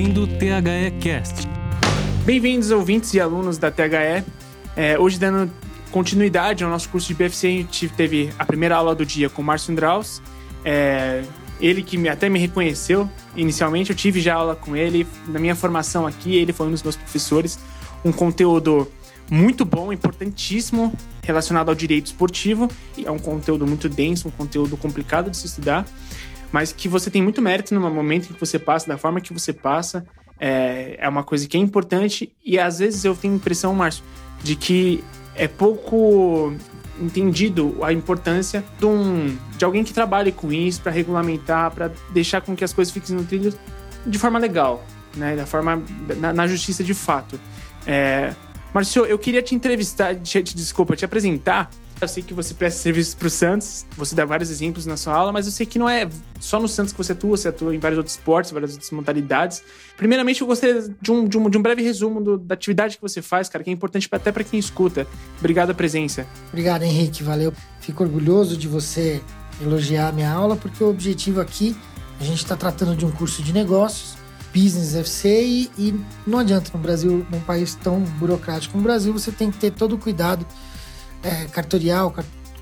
ouvindo o THE Cast. Bem-vindos, ouvintes e alunos da THE. É, hoje, dando continuidade ao nosso curso de BFC, a gente teve a primeira aula do dia com o Márcio Andraus. É, ele que até me reconheceu inicialmente, eu tive já aula com ele. Na minha formação aqui, ele foi um dos meus professores. Um conteúdo muito bom, importantíssimo, relacionado ao direito esportivo. É um conteúdo muito denso, um conteúdo complicado de se estudar, mas que você tem muito mérito no momento que você passa, da forma que você passa. É, é uma coisa que é importante e às vezes eu tenho a impressão, Márcio, de que é pouco entendido a importância de, um, de alguém que trabalhe com isso para regulamentar, para deixar com que as coisas fiquem no trilho de forma legal, né? Da forma na, na justiça de fato. É, eu queria te entrevistar, te, te, desculpa, te apresentar. Eu sei que você presta serviços para o Santos, você dá vários exemplos na sua aula, mas eu sei que não é só no Santos que você atua, você atua em vários outros esportes, várias outras modalidades. Primeiramente, eu gostaria de um, de um, de um breve resumo do, da atividade que você faz, cara, que é importante até para quem escuta. Obrigado a presença. Obrigado, Henrique, valeu. Fico orgulhoso de você elogiar a minha aula, porque o objetivo aqui, a gente está tratando de um curso de negócios, Business FC e, e, não adianta no Brasil, num país tão burocrático como o Brasil, você tem que ter todo o cuidado é, cartorial,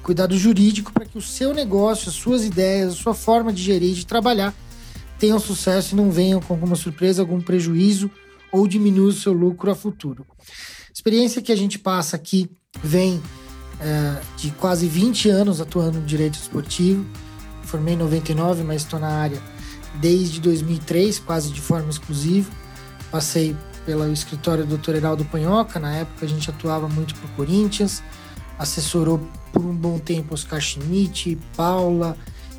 cuidado jurídico para que o seu negócio, as suas ideias, a sua forma de gerir, de trabalhar tenham sucesso e não venham com alguma surpresa, algum prejuízo ou diminua o seu lucro a futuro. A experiência que a gente passa aqui vem é, de quase 20 anos atuando no direito esportivo. Formei em 99, mas estou na área desde 2003, quase de forma exclusiva. Passei pelo escritório do Dr. Heraldo Panhoca, na época a gente atuava muito para o Corinthians, assessorou por um bom tempo Oscar Schmidt, Paula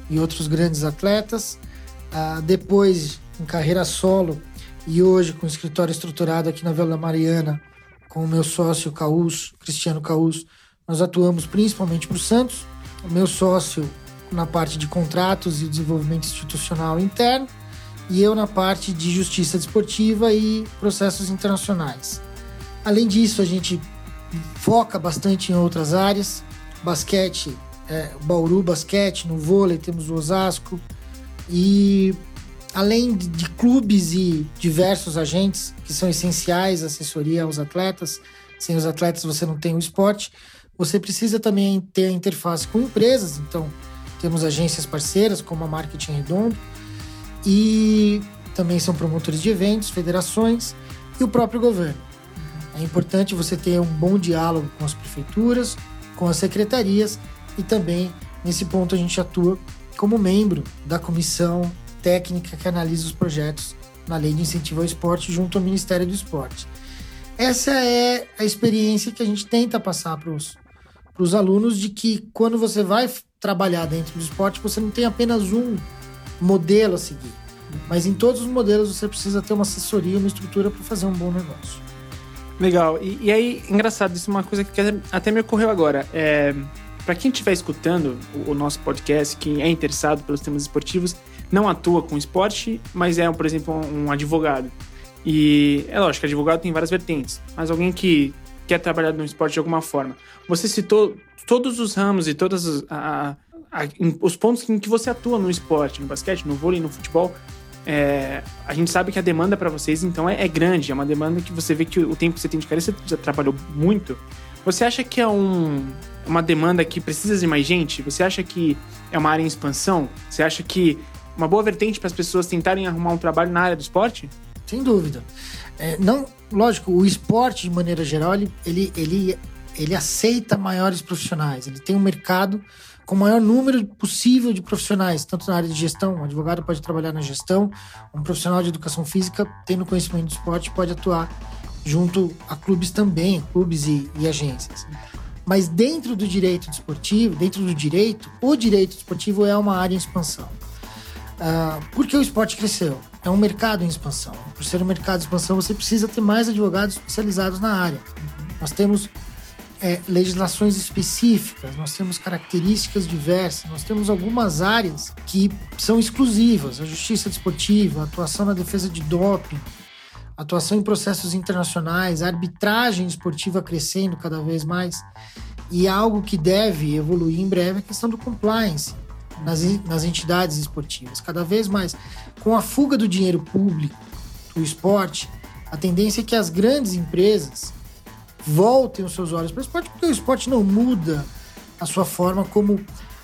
e outros grandes atletas. Uh, depois, em carreira solo e hoje com o escritório estruturado aqui na Vila Mariana, com o meu sócio Caus, Cristiano Caus, nós atuamos principalmente para o Santos. O meu sócio na parte de contratos e desenvolvimento institucional interno, e eu na parte de justiça desportiva e processos internacionais. Além disso, a gente foca bastante em outras áreas, basquete, é, Bauru basquete, no vôlei temos o Osasco, e além de, clubes e diversos agentes que são essenciais, assessoria aos atletas, sem os atletas você não tem o esporte, você precisa também ter a interface com empresas, então temos agências parceiras, como a Marketing Redondo, e também são promotores de eventos, federações e o próprio governo. É importante você ter um bom diálogo com as prefeituras, com as secretarias e também, nesse ponto, a gente atua como membro da comissão técnica que analisa os projetos na Lei de Incentivo ao Esporte junto ao Ministério do Esporte. Essa é a experiência que a gente tenta passar para os alunos de que quando você vai trabalhar dentro do esporte, você não tem apenas um modelo a seguir. Mas em todos os modelos você precisa ter uma assessoria, uma estrutura para fazer um bom negócio. Legal. E, e, aí, engraçado, isso é uma coisa que até me ocorreu agora. É, para quem estiver escutando o, o, nosso podcast, quem é interessado pelos temas esportivos, não atua com esporte, mas é, por exemplo, um advogado. E é lógico, advogado tem várias vertentes, mas alguém que quer trabalhar no esporte de alguma forma. Você citou todos os ramos e todos os pontos em que você atua no esporte, no basquete, no vôlei, no futebol. É, a gente sabe que a demanda para vocês, então, é, é, grande. É uma demanda que você vê que o tempo que você tem de você já trabalhou muito. Você acha que é um, uma demanda que precisa de mais gente? Você acha que é uma área em expansão? Você acha que uma boa vertente para as pessoas tentarem arrumar um trabalho na área do esporte? Sem dúvida. É, não, lógico, o esporte, de maneira geral, ele, ele ele aceita maiores profissionais, ele tem um mercado com o maior número possível de profissionais, tanto na área de gestão, um advogado pode trabalhar na gestão, um profissional de educação física, tendo conhecimento do esporte, pode atuar junto a clubes também, clubes e, e agências. Mas dentro do direito desportivo, dentro do direito, o direito desportivo é uma área em expansão. Uh, porque o esporte cresceu? É um mercado em expansão. Por ser um mercado em expansão, você precisa ter mais advogados especializados na área. Nós temos é, legislações específicas, nós temos características diversas, nós temos algumas áreas que são exclusivas: a justiça desportiva, a atuação na defesa de doping, atuação em processos internacionais, arbitragem esportiva crescendo cada vez mais. E algo que deve evoluir em breve é a questão do compliance nas, nas entidades esportivas. Cada vez mais, com a fuga do dinheiro público, do esporte, a tendência é que as grandes empresas voltem os seus olhos para o esporte, porque o esporte não muda a sua forma como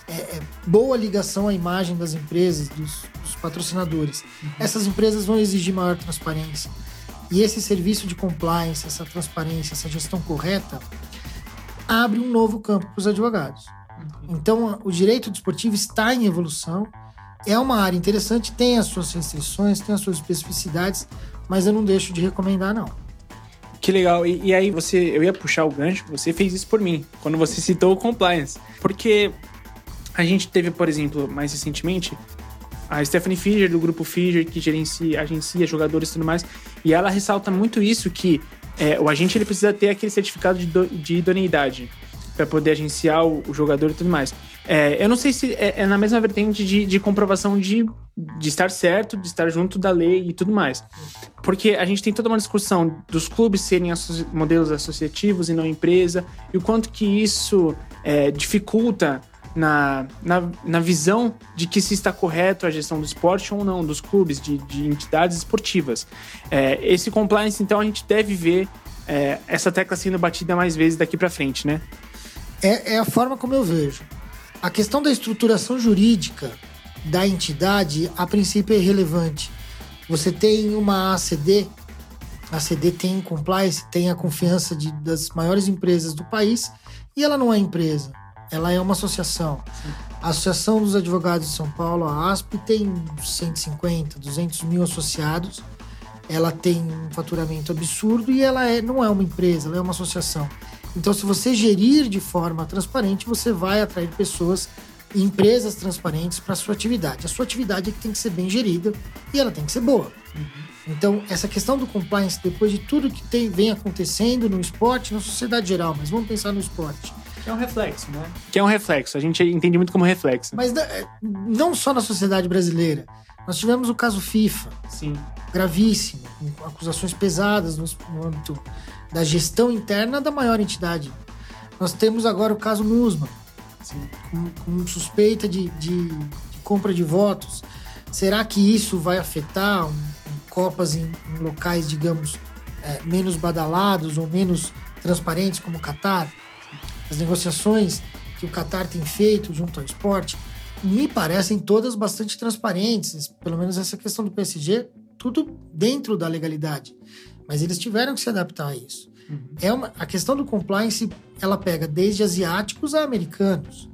é, é, boa ligação à imagem das empresas, dos, dos patrocinadores. Uhum. Essas empresas vão exigir maior transparência. E esse serviço de compliance, essa transparência, essa gestão correta, abre um novo campo para os advogados. Uhum. Então, o direito desportivo está em evolução. É uma área interessante, tem as suas restrições, tem as suas especificidades, mas eu não deixo de recomendar, não. Que legal. E, e, aí você, eu ia puxar o gancho, você fez isso por mim, quando você citou o compliance. Porque a gente teve, por exemplo, mais recentemente, a Stephanie Fischer, do grupo Fischer, que gerencia, agencia jogadores e tudo mais, e ela ressalta muito isso, que é, o agente ele precisa ter aquele certificado de, do, de idoneidade para poder agenciar o, o, jogador e tudo mais. É, eu não sei se é, é na mesma vertente de, de comprovação de, de estar certo, de estar junto da lei e tudo mais. Porque a gente tem toda uma discussão dos clubes serem modelos associativos e não empresa, e o quanto que isso é, dificulta na, na, na, visão de que se está correto a gestão do esporte ou não, dos clubes, de, de entidades esportivas. É, esse compliance, então, a gente deve ver é, essa tecla sendo batida mais vezes daqui para frente, né? É, é a forma como eu vejo. A questão da estruturação jurídica da entidade, a princípio, é irrelevante. Você tem uma ACD, a ACD tem compliance, tem a confiança de, das maiores empresas do país, e ela não é empresa ela é uma associação. A Associação dos Advogados de São Paulo, a ASP, tem 150, 200 mil associados. Ela tem um faturamento absurdo e ela é, não é uma empresa, ela é uma associação. Então, se você gerir de forma transparente, você vai atrair pessoas e empresas transparentes para a sua atividade. A sua atividade é que tem que ser bem gerida e ela tem que ser boa. Uhum. Então, essa questão do compliance, depois de tudo que tem, vem acontecendo no esporte, na sociedade geral, mas vamos pensar no esporte que é um reflexo, né? Que é um reflexo. A gente entende muito como reflexo. Mas é, não só na sociedade brasileira. Nós tivemos o caso FIFA. Sim. Gravíssimo, com acusações pesadas no, âmbito da gestão interna da maior entidade. Nós temos agora o caso Nusma, com, com, suspeita de, de, de, compra de votos. Será que isso vai afetar um, um Copas em, em, locais, digamos, é, menos badalados ou menos transparentes como o Catar? As negociações que o Qatar tem feito junto ao esporte me parecem todas bastante transparentes, pelo menos essa questão do PSG, tudo dentro da legalidade. Mas eles tiveram que se adaptar a isso. Uhum. É uma, a questão do compliance, ela pega desde asiáticos a americanos.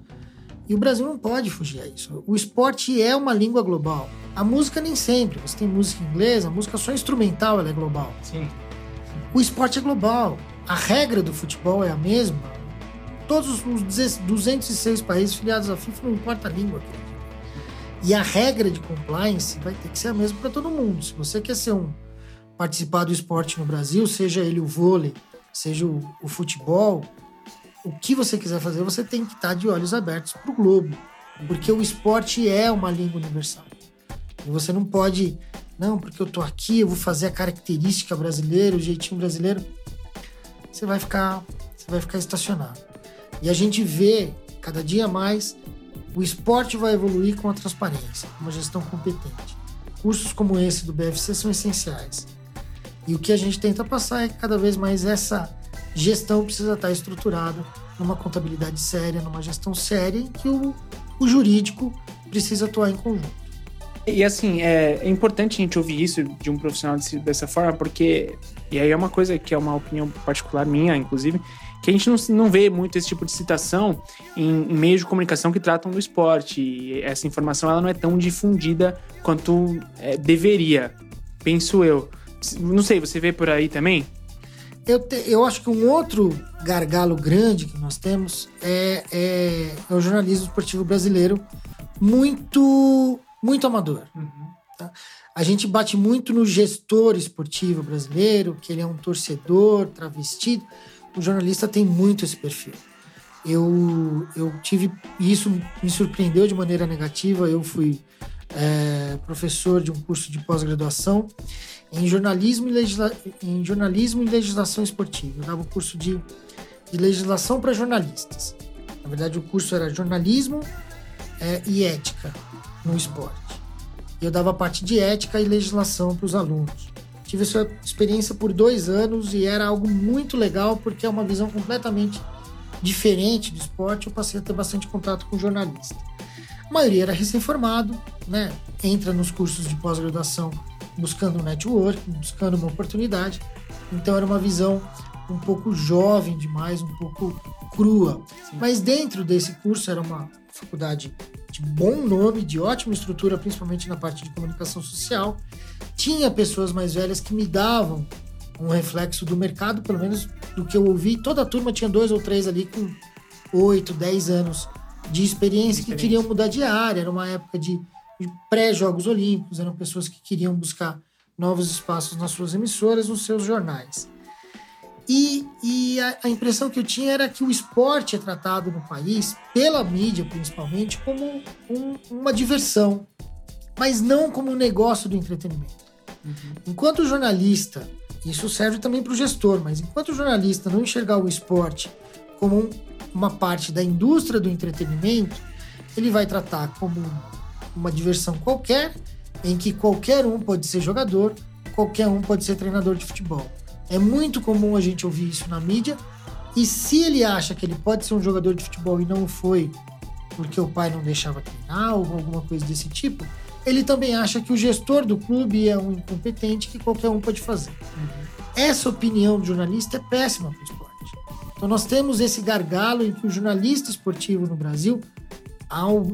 E o Brasil não pode fugir a isso. O esporte é uma língua global. A música nem sempre. Você tem música inglesa, a música só instrumental ela é global. Sim. O esporte é global. A regra do futebol é a mesma todos os 206 países filiados à FIFA, não importa a língua. E a regra de compliance vai ter que ser a mesma para todo mundo. Se você quer ser um participar do esporte no Brasil, seja ele o vôlei, seja o, o futebol, o que você quiser fazer, você tem que estar de olhos abertos para o globo, porque o esporte é uma língua universal. E você não pode, não, porque eu tô aqui, eu vou fazer a característica brasileira, o jeitinho brasileiro. Você vai ficar, você vai ficar estacionado. E a gente vê cada dia mais o esporte vai evoluir com a transparência, com uma gestão competente. Cursos como esse do BFC são essenciais. E o que a gente tenta passar é que cada vez mais essa gestão precisa estar estruturada numa contabilidade séria, numa gestão séria, em que o, o jurídico precisa atuar em conjunto. E assim, é, é, importante a gente ouvir isso de um profissional dessa forma, porque. E aí é uma coisa que é uma opinião particular minha, inclusive, que a gente não, não vê muito esse tipo de citação em, em meios de comunicação que tratam do esporte. E essa informação ela não é tão difundida quanto é, deveria, penso eu. Não sei, você vê por aí também? Eu, te, eu acho que um outro gargalo grande que nós temos é, é, é o jornalismo esportivo brasileiro muito, muito amador. Uhum. Tá? A gente bate muito no gestor esportivo brasileiro, que ele é um torcedor travestido o jornalista tem muito esse perfil. Eu, eu tive. Isso me surpreendeu de maneira negativa. Eu fui é, professor de um curso de pós-graduação em jornalismo, e legisla, em jornalismo e legislação esportiva. Eu dava um curso de, de legislação para jornalistas. Na verdade, o curso era jornalismo é, e ética no esporte. Eu dava parte de ética e legislação para os alunos Tive essa experiência por dois anos e era algo muito legal porque é uma visão completamente diferente do esporte. Eu passei a ter bastante contato com jornalista. A maioria era recém-formado, né? Entra nos cursos de pós-graduação buscando um network, buscando uma oportunidade. Então era uma visão um pouco jovem demais, um pouco crua. Sim. Mas dentro desse curso era uma faculdade de bom nome, de ótima estrutura, principalmente na parte de comunicação social. Tinha pessoas mais velhas que me davam um reflexo do mercado, pelo menos do que eu ouvi. Toda a turma tinha dois ou três ali com oito, dez anos de experiência que queriam mudar de área. Era uma época de, de pré-Jogos Olímpicos, eram pessoas que queriam buscar novos espaços nas suas emissoras, nos seus jornais. E, e a, a, impressão que eu tinha era que o esporte é tratado no país, pela mídia principalmente, como um, uma diversão, mas não como um negócio do entretenimento. Uhum. Enquanto o jornalista, isso serve também para o gestor, mas enquanto jornalista não enxergar o esporte como um, uma parte da indústria do entretenimento, ele vai tratar como uma diversão qualquer, em que qualquer um pode ser jogador, qualquer um pode ser treinador de futebol. É muito comum a gente ouvir isso na mídia. E se ele acha que ele pode ser um jogador de futebol e não foi porque o pai não deixava treinar ou alguma coisa desse tipo, ele também acha que o gestor do clube é um incompetente que qualquer um pode fazer. Uhum. Essa opinião do jornalista é péssima para o esporte. Então nós temos esse gargalo em que o jornalista esportivo no Brasil,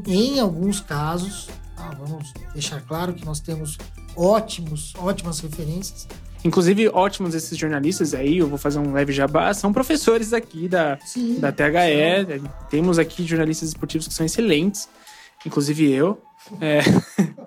em alguns casos, ah, vamos deixar claro que nós temos ótimos, ótimas referências, Inclusive, ótimos esses jornalistas aí, eu vou fazer um leve jabá, são professores aqui da, sim, da THE. Sim. Temos aqui jornalistas esportivos que são excelentes, inclusive eu. É...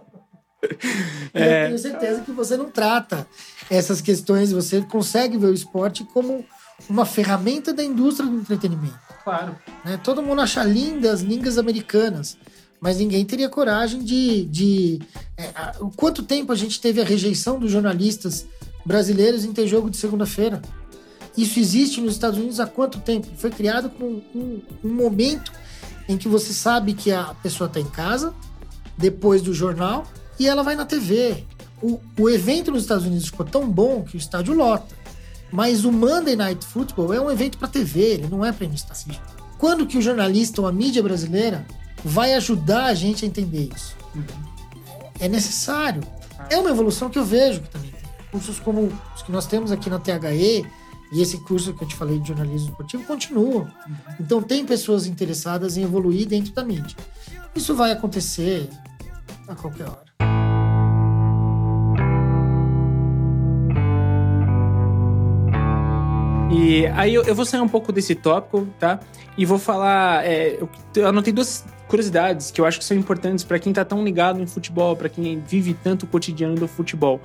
é... Eu tenho certeza que você não trata essas questões, você consegue ver o esporte como uma ferramenta da indústria do entretenimento. Claro. Né? Todo mundo acha lindas línguas americanas, mas ninguém teria coragem de. de é, o quanto tempo a gente teve a rejeição dos jornalistas brasileiros em ter jogo de segunda-feira. Isso existe nos Estados Unidos há quanto tempo? Foi criado com um, um momento em que você sabe que a pessoa está em casa, depois do jornal, e ela vai na TV. O, o evento nos Estados Unidos ficou tão bom que o estádio lota. Mas o Monday Night Football é um evento para TV, ele não é para estádio. Quando que o jornalista ou a mídia brasileira vai ajudar a gente a entender isso? Uhum. É necessário. É uma evolução que eu vejo que também cursos como os que nós temos aqui na THE e esse curso que eu te falei de jornalismo esportivo continuam. Então tem pessoas interessadas em evoluir dentro da mídia. Isso vai acontecer a qualquer hora. E aí eu, eu, vou sair um pouco desse tópico, tá? E vou falar. É, eu, anotei duas curiosidades que eu acho que são importantes para quem tá tão ligado em futebol, para quem vive tanto o cotidiano do futebol.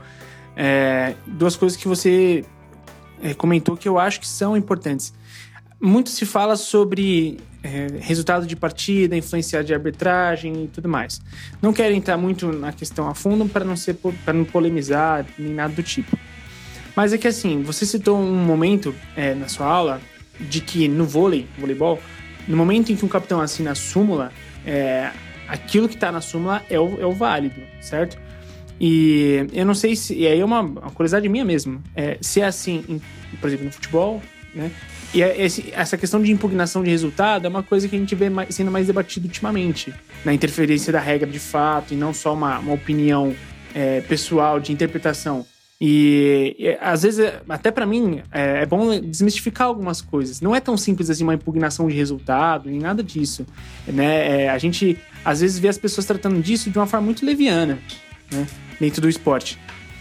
É, duas coisas que você é, comentou que eu acho que são importantes. Muito se fala sobre é, resultado de partida, influenciar de arbitragem e tudo mais. Não quero entrar muito na questão a fundo para não ser não polemizar nem nada do tipo. Mas é que assim, você citou um momento é, na sua aula de que no vôlei, voleibol, no momento em que um capitão assina a súmula, é, aquilo que está na súmula é o, é o válido, certo? E eu não sei se. E aí é uma, uma curiosidade minha mesmo. É, se é assim, em, por exemplo, no futebol, né? E é esse, essa questão de impugnação de resultado é uma coisa que a gente vê mais, sendo mais debatido ultimamente. Na interferência da regra de fato e não só uma, uma opinião é, pessoal de interpretação. E, e às vezes, até para mim, é, é, bom desmistificar algumas coisas. Não é tão simples assim uma impugnação de resultado, nem nada disso. Né? É, a gente, às vezes, vê as pessoas tratando disso de uma forma muito leviana. Né? dentro do esporte.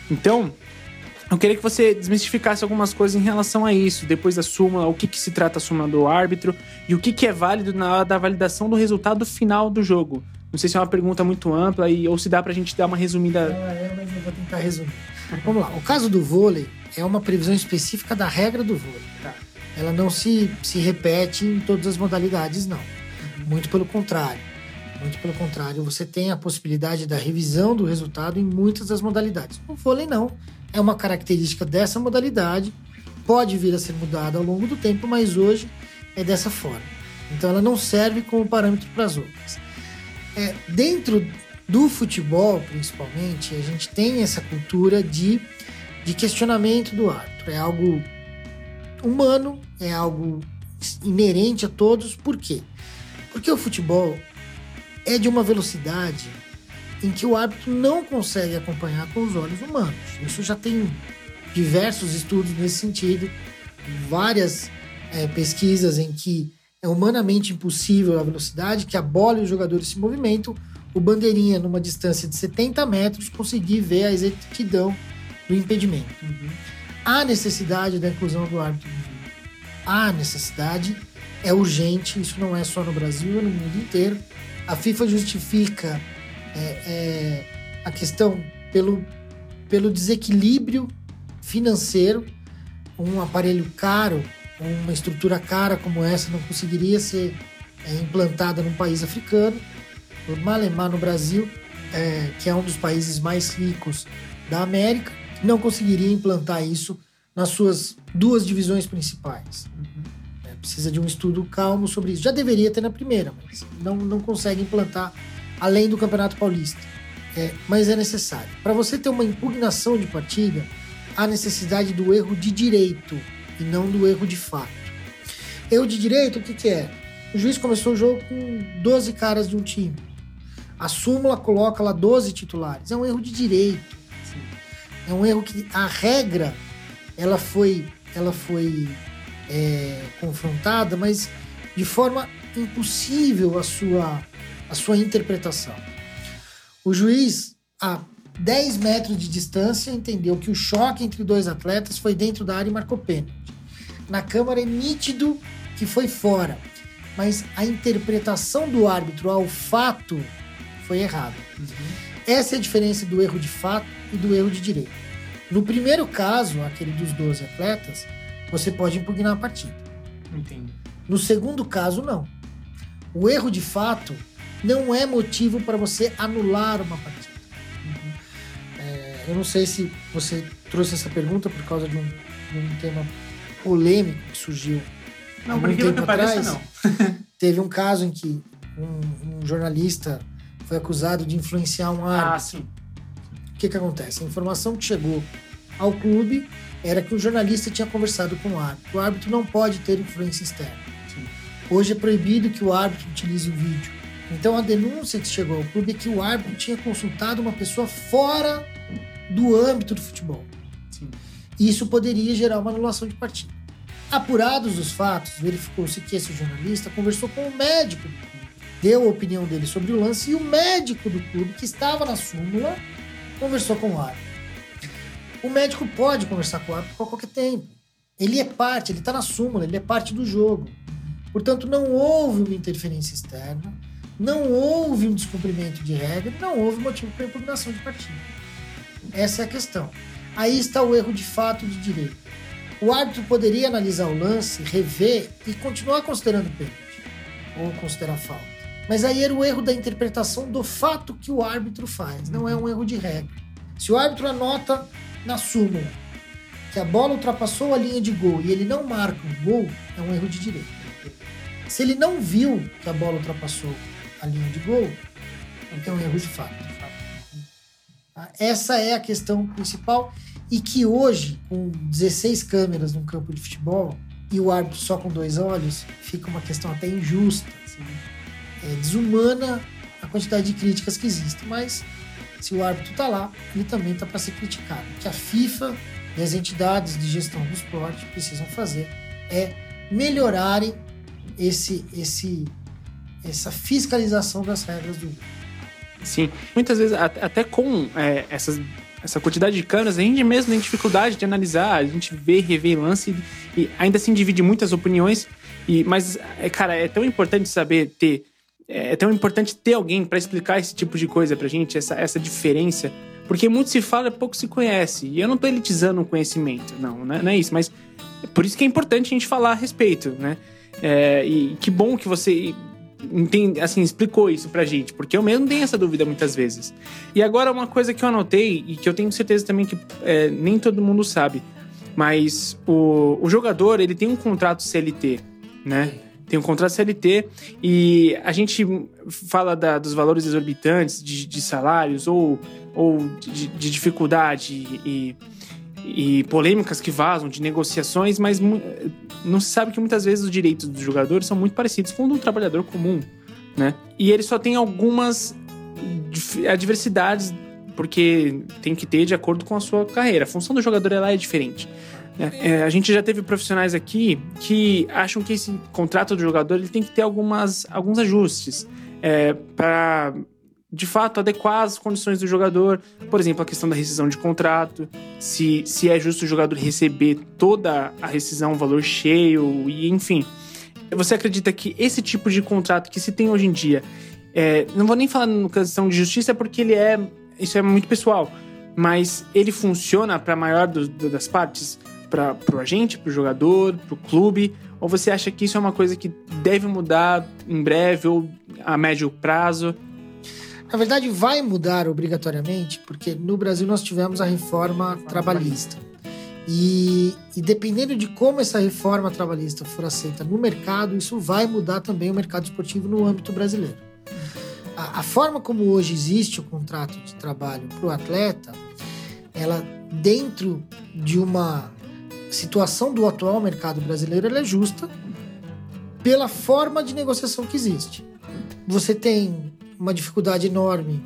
Então, eu queria que você desmistificasse algumas coisas em relação a isso, depois da súmula, o que, que se trata a súmula do árbitro e o que, que é válido na hora da validação do resultado final do jogo. Não sei se é uma pergunta muito ampla e, ou se dá pra gente dar uma resumida. Não, é, mas eu vou tentar resumir. Vamos lá. O caso do vôlei é uma previsão específica da regra do vôlei. Tá. Ela não se, se repete em todas as modalidades, não. Muito pelo contrário. Muito pelo contrário, você tem a possibilidade da revisão do resultado em muitas das modalidades. O vôlei não. É uma característica dessa modalidade, pode vir a ser mudada ao longo do tempo, mas hoje é dessa forma. Então ela não serve como parâmetro para as outras. É, dentro do futebol, principalmente, a gente tem essa cultura de de questionamento do árbitro. É algo humano, é algo inerente a todos. Por quê? Porque o futebol é de uma velocidade em que o árbitro não consegue acompanhar com os olhos humanos. Isso já tem diversos estudos nesse sentido, várias é, pesquisas em que é humanamente impossível a velocidade que a bola e os jogadores se movimentam, o bandeirinha, numa distância de 70 metros, conseguir ver a exatidão do impedimento. Uhum. Há necessidade da inclusão do árbitro no vídeo. Há necessidade, é urgente, isso não é só no Brasil, é no mundo inteiro. A FIFA justifica é, é, a questão pelo, pelo desequilíbrio financeiro. Um aparelho caro, uma estrutura cara como essa não conseguiria ser é, implantada num país africano. Malemar no Brasil, é, que é um dos países mais ricos da América, não conseguiria implantar isso nas suas duas divisões principais. Uhum. É, precisa de um estudo calmo sobre isso. Já deveria ter na primeira, mas não, não consegue implantar além do Campeonato Paulista. É, mas é necessário. Para você ter uma impugnação de partida, há necessidade do erro de direito e não do erro de fato. Erro de direito, o que, que é? O juiz começou o jogo com 12 caras de um time. A súmula coloca lá 12 titulares. É um erro de direito. É um erro que a regra ela foi, ela foi é, confrontada, mas de forma impossível a sua, a sua interpretação. O juiz, a 10 metros de distância, entendeu que o choque entre dois atletas foi dentro da área e marcou pênalti. Na câmara é nítido que foi fora, mas a interpretação do árbitro ao fato foi errada. Uhum. Essa é a diferença do erro de fato e do erro de direito. No primeiro caso, aquele dos 12 atletas, você pode impugnar a partida. Entendi. No segundo caso, não. O erro de fato não é motivo para você anular uma partida. Uhum. É, eu não sei se você trouxe essa pergunta por causa de um, de um tema polêmico que surgiu. Não, por que pareça, não. teve um caso em que um, um, jornalista foi acusado de influenciar um árbitro. Ah, sim. O que, que acontece? A informação que chegou ao clube era que o jornalista tinha conversado com o árbitro. O árbitro não pode ter influência externa. Sim. Hoje é proibido que o árbitro utilize o vídeo. Então a denúncia que chegou ao clube é que o árbitro tinha consultado uma pessoa fora do âmbito do futebol. Sim. Isso poderia gerar uma anulação de partida. Apurados os fatos, verificou-se que esse jornalista conversou com o médico do clube, deu a opinião dele sobre o lance e o médico do clube, que estava na súmula, conversou com o árbitro. O médico pode conversar com o árbitro a qualquer tempo. Ele é parte, ele está na súmula, ele é parte do jogo. Portanto, não houve uma interferência externa, não houve um descumprimento de regra, não houve motivo para impugnação de partida. Essa é a questão. Aí está o erro de fato de direito. O árbitro poderia analisar o lance, rever e continuar considerando pênalti ou considerar falta. Mas aí era o erro da interpretação do fato que o árbitro faz, não é um erro de regra. Se o árbitro anota na súmula que a bola ultrapassou a linha de gol e ele não marca o gol, é um erro de direito. Se ele não viu que a bola ultrapassou a linha de gol, então é um erro de fato. Essa é a questão principal e que hoje, com 16 câmeras num campo de futebol e o árbitro só com dois olhos, fica uma questão até injusta. Assim é, desumana a quantidade de críticas que existem. Mas se o árbitro está lá, ele também está para ser criticado. O que a FIFA e as entidades de gestão do esporte precisam fazer é melhorarem esse, esse, essa fiscalização das regras do. Sim, muitas vezes até com é, essas, essa quantidade de câmeras, a gente mesmo tem dificuldade de analisar, a gente vê, revê lance e ainda assim divide muitas opiniões. E, mas, é, cara, é tão importante saber ter é, é tão importante ter alguém para explicar esse tipo de coisa pra gente, essa, essa diferença. Porque muito se fala, pouco se conhece. E eu não tô elitizando o conhecimento, não, né? não é isso. Mas é por isso que é importante a gente falar a respeito, né? É, e que bom que você entende, assim, explicou isso pra gente, porque eu mesmo tenho essa dúvida muitas vezes. E agora uma coisa que eu anotei e que eu tenho certeza também que é, nem todo mundo sabe, mas o, o jogador ele tem um contrato CLT, né? tem um contrato CLT e a gente fala da, dos valores exorbitantes de, de salários ou, ou de, de dificuldade e, e polêmicas que vazam de negociações, mas não se sabe que muitas vezes os direitos dos jogadores são muito parecidos com o do trabalhador comum, né? E ele só tem algumas adversidades porque tem que ter de acordo com a sua carreira. A função do jogador ela é diferente. Né? É, a gente já teve profissionais aqui que acham que esse contrato do jogador ele tem que ter algumas, alguns ajustes é, para de fato adequar as condições do jogador. Por exemplo, a questão da rescisão de contrato, se, se é justo o jogador receber toda a rescisão, o valor cheio, e enfim. Você acredita que esse tipo de contrato que se tem hoje em dia, é, não vou nem falar na questão de justiça, porque ele é. Isso é muito pessoal. Mas ele funciona para a maior do, do, das partes? Para o agente, para o jogador, para o clube? Ou você acha que isso é uma coisa que deve mudar em breve ou a médio prazo? Na verdade, vai mudar obrigatoriamente, porque no Brasil nós tivemos a reforma trabalhista. E, e, dependendo de como essa reforma trabalhista for aceita no mercado, isso vai mudar também o mercado esportivo no âmbito brasileiro. A, a forma como hoje existe o contrato de trabalho para o atleta, ela dentro de uma situação do atual mercado brasileiro, ela é justa pela forma de negociação que existe. Você tem uma dificuldade enorme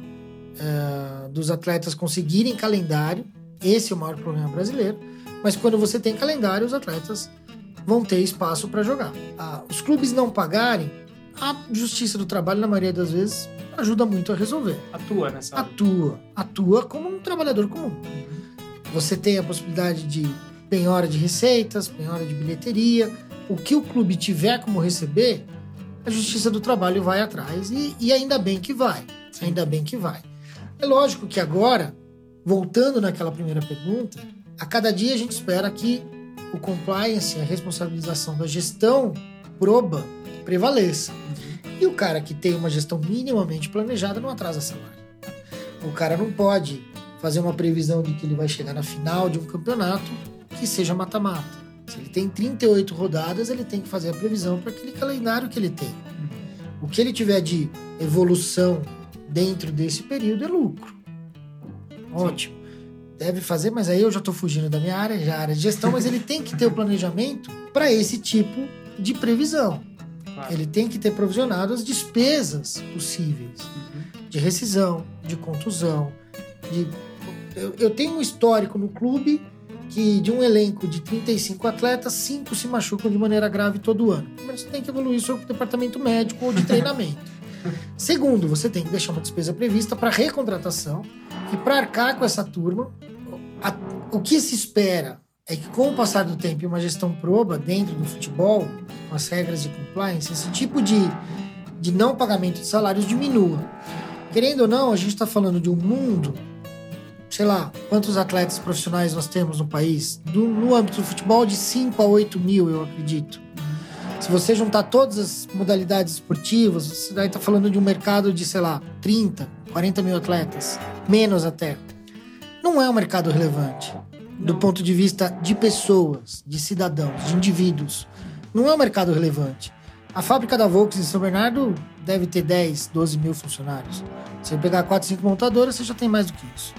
uh, dos atletas conseguirem calendário. Esse é o maior problema brasileiro. Mas quando você tem calendário, os atletas vão ter espaço para jogar. Uh, os clubes não pagarem, a Justiça do Trabalho, na maioria das vezes, ajuda muito a resolver. Atua nessa Atua. Atua como um trabalhador comum. Você tem a possibilidade de penhora de receitas, penhora de bilheteria. O que o clube tiver como receber, a Justiça do Trabalho vai atrás. E, e ainda bem que vai. Sim. Ainda bem que vai. É lógico que agora, voltando naquela primeira pergunta, a cada dia a gente espera que o compliance, a responsabilização da gestão proba prevaleça. E o cara que tem uma gestão minimamente planejada não atrasa salário. O cara não pode fazer uma previsão de que ele vai chegar na final de um campeonato que seja mata-mata. Se ele tem 38 rodadas, ele tem que fazer a previsão para aquele calendário que ele tem. O que ele tiver de evolução dentro desse período é lucro. Ótimo. Deve fazer, mas aí eu já estou fugindo da minha área, já área de gestão, mas ele tem que ter o planejamento para esse tipo de previsão. Claro. Ele tem que ter provisionado as despesas possíveis uhum. de rescisão, de contusão, de eu, eu tenho um histórico no clube que de um elenco de 35 atletas, cinco se machucam de maneira grave todo ano. Mas você tem que evoluir o seu departamento médico ou de treinamento. Segundo, você tem que deixar uma despesa prevista para recontratação e para arcar com essa turma. A, o que se espera é que, com o passar do tempo e uma gestão proba dentro do futebol, com as regras de compliance, esse tipo de, de não pagamento de salários diminua. Querendo ou não, a gente está falando de um mundo sei lá, quantos atletas profissionais nós temos no país? Do, no âmbito do futebol, de 5 a 8 mil, eu acredito. Se você juntar todas as modalidades esportivas, você daí está falando de um mercado de, sei lá, 30, 40 mil atletas. Menos até. Não é um mercado relevante. Do ponto de vista de pessoas, de cidadãos, de indivíduos. Não é um mercado relevante. A fábrica da Volks em São Bernardo deve ter 10, 12 mil funcionários. Se você pegar 4, 5 montadoras, você já tem mais do que isso.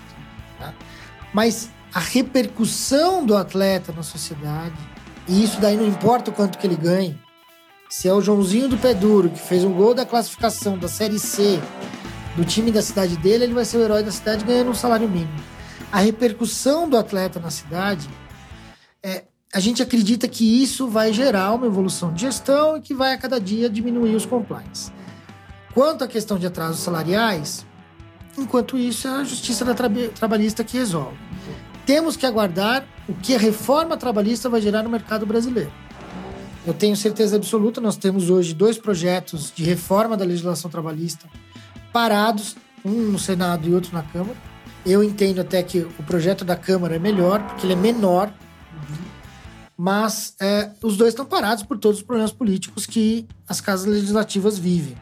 Mas a repercussão do atleta na sociedade, e isso daí não importa o quanto que ele ganhe. Se é o Joãozinho do Pé Duro, que fez um gol da classificação da Série C do time da cidade dele, ele vai ser o herói da cidade ganhando um salário mínimo. A repercussão do atleta na cidade, é, a gente acredita que isso vai gerar uma evolução de gestão e que vai a cada dia diminuir os compliance. Quanto à questão de atrasos salariais, Enquanto isso, é a justiça da tra trabalhista que resolve. Temos que aguardar o que a reforma trabalhista vai gerar no mercado brasileiro. Eu tenho certeza absoluta, nós temos hoje dois projetos de reforma da legislação trabalhista parados, um no Senado e outro na Câmara. Eu entendo até que o projeto da Câmara é melhor, porque ele é menor, mas é, os dois estão parados por todos os problemas políticos que as casas legislativas vivem.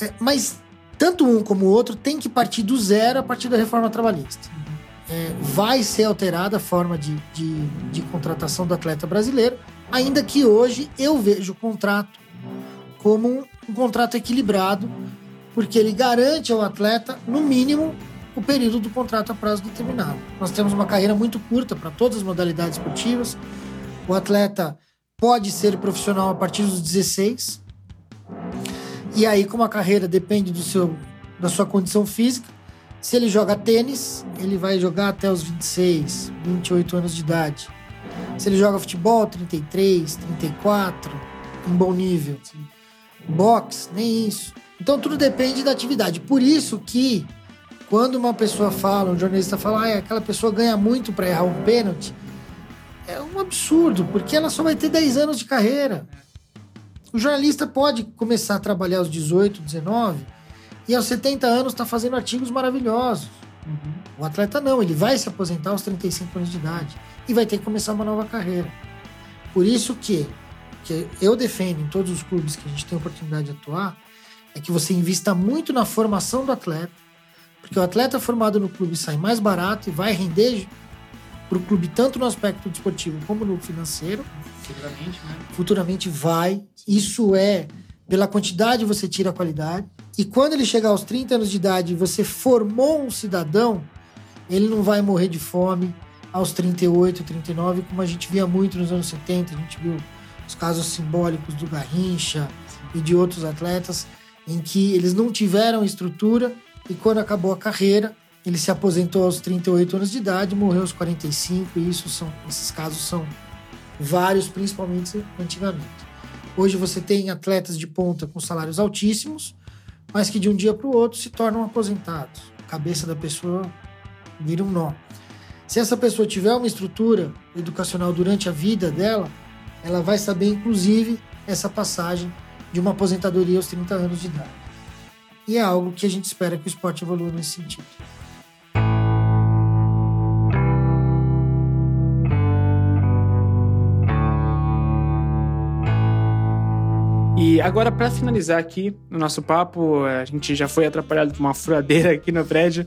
É, mas tanto um como o outro tem que partir do zero a partir da reforma trabalhista. É, vai ser alterada a forma de, de, de, contratação do atleta brasileiro, ainda que hoje eu vejo o contrato como um, um contrato equilibrado, porque ele garante ao atleta, no mínimo, o período do contrato a prazo determinado. Nós temos uma carreira muito curta para todas as modalidades esportivas. O atleta pode ser profissional a partir dos 16. E aí, como a carreira depende do seu, da sua condição física, se ele joga tênis, ele vai jogar até os 26, 28 anos de idade. Se ele joga futebol, 33, 34, em bom nível. Boxe, nem isso. Então tudo depende da atividade. Por isso que quando uma pessoa fala, um jornalista fala, ah, aquela pessoa ganha muito para errar um pênalti, é um absurdo, porque ela só vai ter 10 anos de carreira. O jornalista pode começar a trabalhar aos 18, 19 e aos 70 anos está fazendo artigos maravilhosos. Uhum. O atleta não, ele vai se aposentar aos 35 anos de idade e vai ter que começar uma nova carreira. Por isso que, que eu defendo em todos os clubes que a gente tem a oportunidade de atuar, é que você invista muito na formação do atleta, porque o atleta formado no clube sai mais barato e vai render para o clube tanto no aspecto desportivo como no financeiro. Futuramente, né? Futuramente vai. Isso é pela quantidade você tira a qualidade. E quando ele chegar aos 30 anos de idade e você formou um cidadão, ele não vai morrer de fome aos 38, 39, como a gente via muito nos anos 70. A gente viu os casos simbólicos do Garrincha e de outros atletas em que eles não tiveram estrutura e quando acabou a carreira, ele se aposentou aos 38 anos de idade, morreu aos 45, e isso são, esses casos são vários, principalmente antigamente. Hoje você tem atletas de ponta com salários altíssimos, mas que de um dia para o outro se tornam aposentados. A cabeça da pessoa vira um nó. Se essa pessoa tiver uma estrutura educacional durante a vida dela, ela vai saber, inclusive, essa passagem de uma aposentadoria aos 30 anos de idade. E é algo que a gente espera que o esporte evolua nesse sentido. E agora, para finalizar aqui o nosso papo, a gente já foi atrapalhado por uma furadeira aqui no prédio.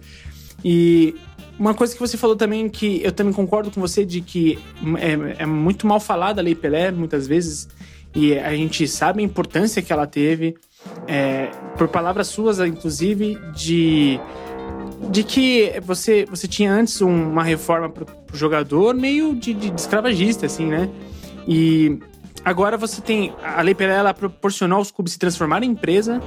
E uma coisa que você falou também, que eu também concordo com você, de que é, é muito mal falada a Lei Pelé, muitas vezes, e a gente sabe a importância que ela teve, é, por palavras suas, inclusive, de, de que você, você tinha antes uma reforma para o jogador meio de, de, de escravagista, assim, né? E Agora você tem. A Lei Pelé ela proporcionou aos clubes se transformarem em empresa.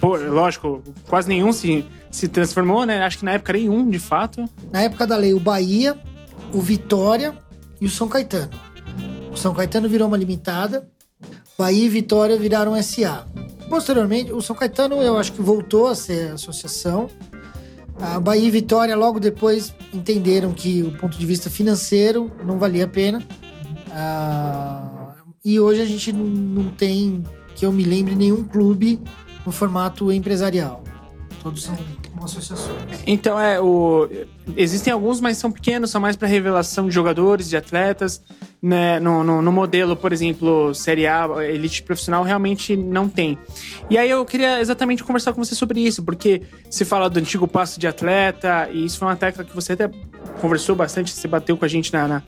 Pô, lógico, quase nenhum se, se transformou, né? Acho que na época nenhum, de fato. Na época da lei, o Bahia, o Vitória e o São Caetano. O São Caetano virou uma limitada, Bahia e Vitória viraram SA. Posteriormente, o São Caetano eu acho que voltou a ser associação. A Bahia e Vitória logo depois entenderam que o ponto de vista financeiro não valia a pena. Ah, e hoje a gente não tem, que eu me lembre, nenhum clube no formato empresarial. Todos são uma associação. Então, é, o... existem alguns, mas são pequenos, são mais para revelação de jogadores, de atletas. Né? No, no, no, modelo, por exemplo, Série A, elite profissional, realmente não tem. E aí eu queria exatamente conversar com você sobre isso, porque se fala do antigo passo de atleta, e isso foi uma tecla que você até conversou bastante, você bateu com a gente na, na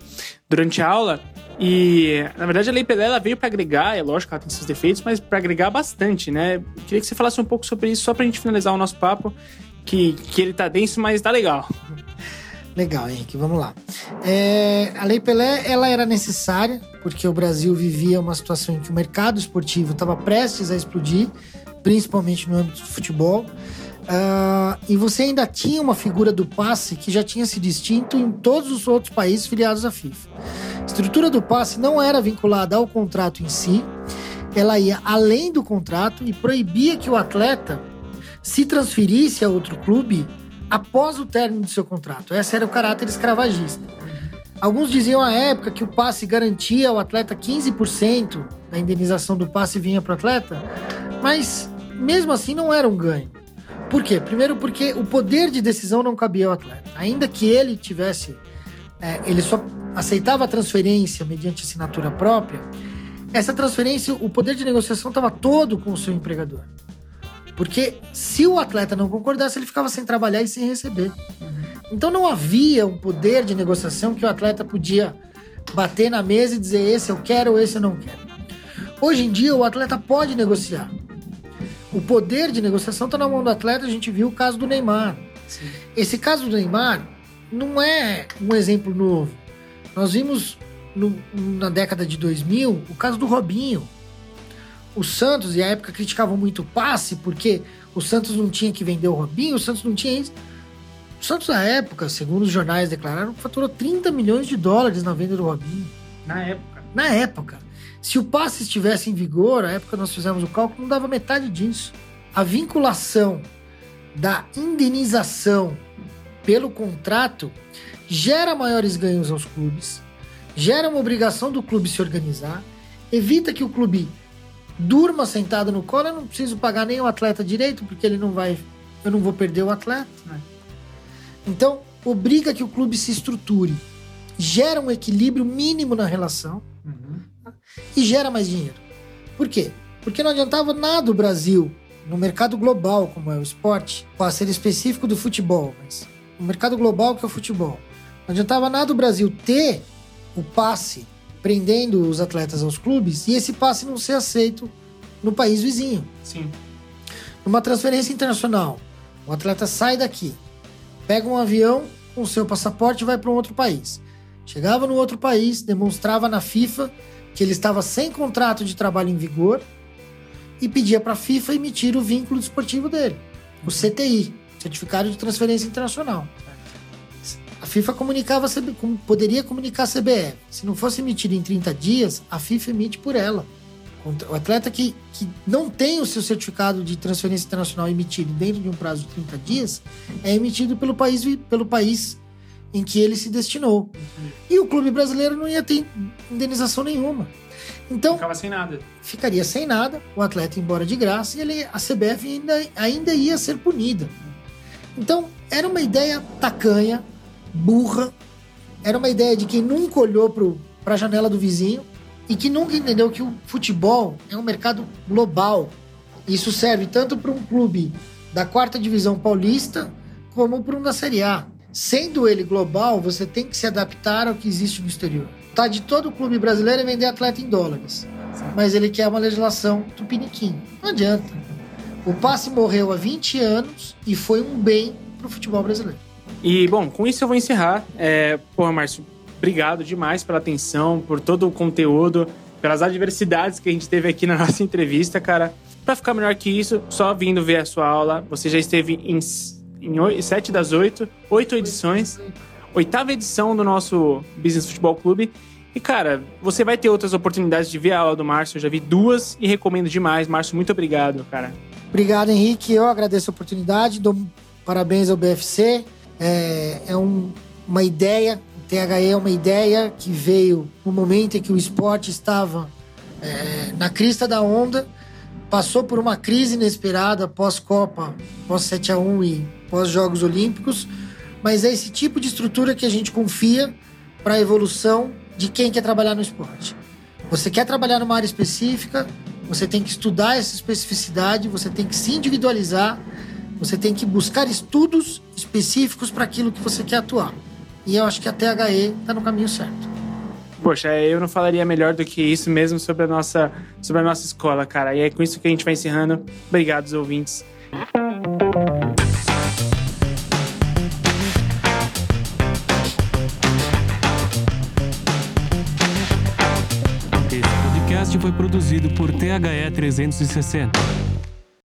durante a aula. E, na verdade, a Lei Pelé ela veio para agregar, é lógico que ela tem seus defeitos, mas para agregar bastante, né? Queria que você falasse um pouco sobre isso, só pra gente finalizar o nosso papo, que, que ele tá denso, mas tá legal. Legal, Henrique, vamos lá. É, a Lei Pelé, ela era necessária, porque o Brasil vivia uma situação em que o mercado esportivo estava prestes a explodir, principalmente no âmbito do futebol. Uh, e você ainda tinha uma figura do passe que já tinha se distinto em todos os outros países filiados à FIFA. A estrutura do passe não era vinculada ao contrato em si, ela ia além do contrato e proibia que o atleta se transferisse a outro clube após o término do seu contrato. Esse era o caráter escravagista. Alguns diziam à época que o passe garantia ao atleta 15% da indenização do passe vinha para o atleta, mas mesmo assim não era um ganho. Por quê? Primeiro porque o poder de decisão não cabia ao atleta. Ainda que ele tivesse, é, ele só aceitava a transferência mediante assinatura própria, essa transferência, o poder de negociação estava todo com o seu empregador. Porque se o atleta não concordasse, ele ficava sem trabalhar e sem receber. Então não havia um poder de negociação que o atleta podia bater na mesa e dizer esse eu quero ou esse eu não quero. Hoje em dia, o atleta pode negociar. O poder de negociação está na mão do atleta. A gente viu o caso do Neymar. Sim. Esse caso do Neymar não é um exemplo novo. Nós vimos no- na década de 2000 o caso do Robinho. O Santos, e à época criticavam muito o passe, porque o Santos não tinha que vender o Robinho, o Santos não tinha isso. O Santos, na época, segundo os jornais declararam, faturou 30 milhões de dólares na venda do Robinho. Na época. Na época. Se o passe estivesse em vigor, na época nós fizemos o cálculo, não dava metade disso. A vinculação da indenização pelo contrato gera maiores ganhos aos clubes, gera uma obrigação do clube se organizar, evita que o clube durma sentado no colo, eu não preciso pagar nem o atleta direito, porque ele não vai. Eu não vou perder o atleta. Então, obriga que o clube se estruture, gera um equilíbrio mínimo na relação Uhum. e gera mais dinheiro. Por quê? Porque não adiantava nada o Brasil, no mercado global, como é o esporte, para ser específico do futebol, mas no mercado global que é o futebol, não adiantava nada o Brasil ter o passe prendendo os atletas aos clubes e esse passe não ser aceito no país vizinho. Sim. Numa transferência internacional, o atleta sai daqui, pega um avião com o seu passaporte e vai para um outro país. Chegava no outro país, demonstrava na FIFA que ele estava sem contrato de trabalho em vigor e pedia para a FIFA emitir o vínculo desportivo dele, o CTI, Certificado de Transferência Internacional. FIFA comunicava, poderia comunicar a CBF. Se não fosse emitido em 30 dias, a FIFA emite por ela. O atleta que, que não tem o seu certificado de transferência internacional emitido dentro de um prazo de 30 dias é emitido pelo país, pelo país em que ele se destinou. E o clube brasileiro não ia ter indenização nenhuma. Então, Ficava sem nada. ficaria sem nada, o atleta ia embora de graça e ele, a CBF ainda, ainda ia ser punida. Então, era uma ideia tacanha, burra, era uma ideia de quem nunca olhou para a janela do vizinho e que nunca entendeu que o futebol é um mercado global. Isso serve tanto para um clube da quarta divisão paulista como para um da Série A. Sendo ele global, você tem que se adaptar ao que existe no exterior. Tá de todo clube brasileiro é vender atleta em dólares mas ele quer uma legislação tupiniquim. Não adianta. O passe morreu há 20 anos e foi um bem pro futebol brasileiro. E, bom, com isso eu vou encerrar. É, porra, Márcio, obrigado demais pela atenção, por todo o conteúdo, pelas adversidades que a gente teve aqui na nossa entrevista, cara. Pra ficar melhor que isso, só vindo ver a sua aula, você já esteve em, em das oito, oito edições, oitava edição do nosso Business Futebol Clube. E, cara, você vai ter outras oportunidades de ver a aula do Márcio. Eu já vi duas e recomendo demais. Márcio, muito obrigado, cara. Obrigado, Henrique. Eu agradeço a oportunidade, dou parabéns ao BFC. É, é um- uma ideia, o THE é uma ideia que veio no momento em que o esporte estava é, na crista da onda, passou por uma crise inesperada pós-Copa, pós-7x1 e pós-Jogos Olímpicos, mas é esse tipo de estrutura que a gente confia para a evolução de quem quer trabalhar no esporte. Você quer trabalhar numa área específica, você tem que estudar essa especificidade, você tem que se individualizar, você tem que buscar estudos específicos para aquilo que você quer atuar. E eu acho que a THE está no caminho certo. Poxa, eu não falaria melhor do que isso mesmo sobre a nossa, sobre a nossa escola, cara. E é com isso que a gente vai encerrando. Obrigado, ouvintes. Esse podcast foi produzido por THE 360.